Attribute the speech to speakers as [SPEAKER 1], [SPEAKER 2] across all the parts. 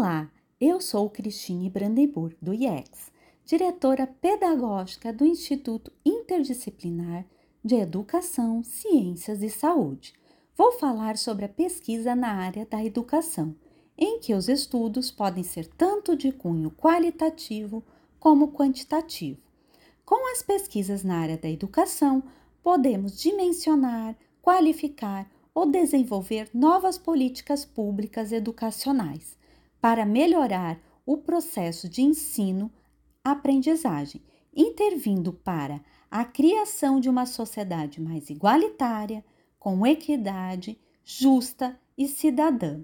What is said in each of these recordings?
[SPEAKER 1] Olá, eu sou Cristine Brandenburg, do IEX, diretora pedagógica do Instituto Interdisciplinar de Educação, Ciências e Saúde. Vou falar sobre a pesquisa na área da educação, em que os estudos podem ser tanto de cunho qualitativo como quantitativo. Com as pesquisas na área da educação, podemos dimensionar, qualificar ou desenvolver novas políticas públicas educacionais para melhorar o processo de ensino-aprendizagem, intervindo para a criação de uma sociedade mais igualitária, com equidade, justa e cidadã.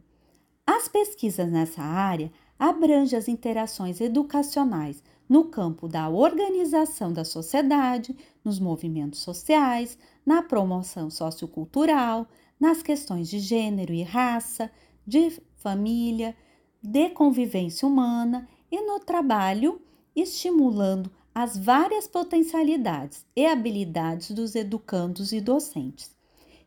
[SPEAKER 1] As pesquisas nessa área abrangem as interações educacionais no campo da organização da sociedade, nos movimentos sociais, na promoção sociocultural, nas questões de gênero e raça, de família, de convivência humana e no trabalho, estimulando as várias potencialidades e habilidades dos educandos e docentes.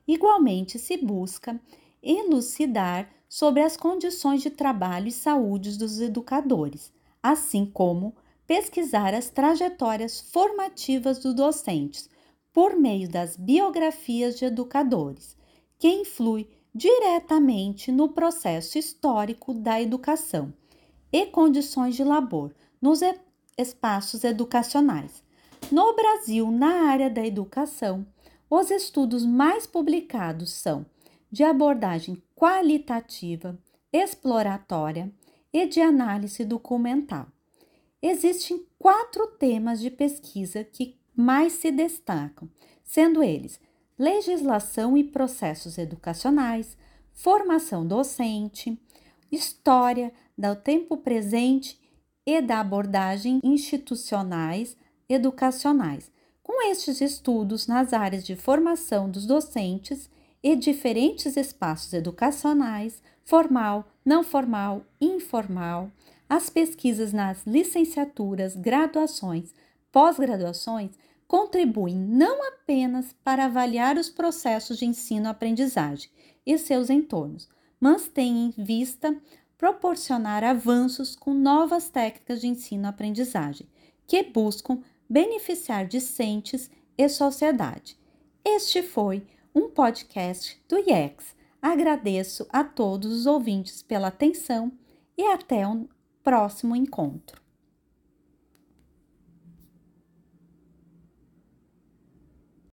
[SPEAKER 1] Igualmente, se busca elucidar sobre as condições de trabalho e saúde dos educadores, assim como pesquisar as trajetórias formativas dos docentes por meio das biografias de educadores, que influi diretamente no processo histórico da educação e condições de labor nos espaços educacionais. No Brasil, na área da educação, os estudos mais publicados são de abordagem qualitativa, exploratória e de análise documental. Existem quatro temas de pesquisa que mais se destacam, sendo eles legislação e processos educacionais, formação docente, história do tempo presente e da abordagem institucionais educacionais. Com estes estudos nas áreas de formação dos docentes e diferentes espaços educacionais, formal, não formal, informal, as pesquisas nas licenciaturas, graduações, pós-graduações contribuem não apenas para avaliar os processos de ensino-aprendizagem e seus entornos, mas têm em vista proporcionar avanços com novas técnicas de ensino-aprendizagem que buscam beneficiar discentes e sociedade. Este foi um podcast do IEX. Agradeço a todos os ouvintes pela atenção e até o próximo encontro.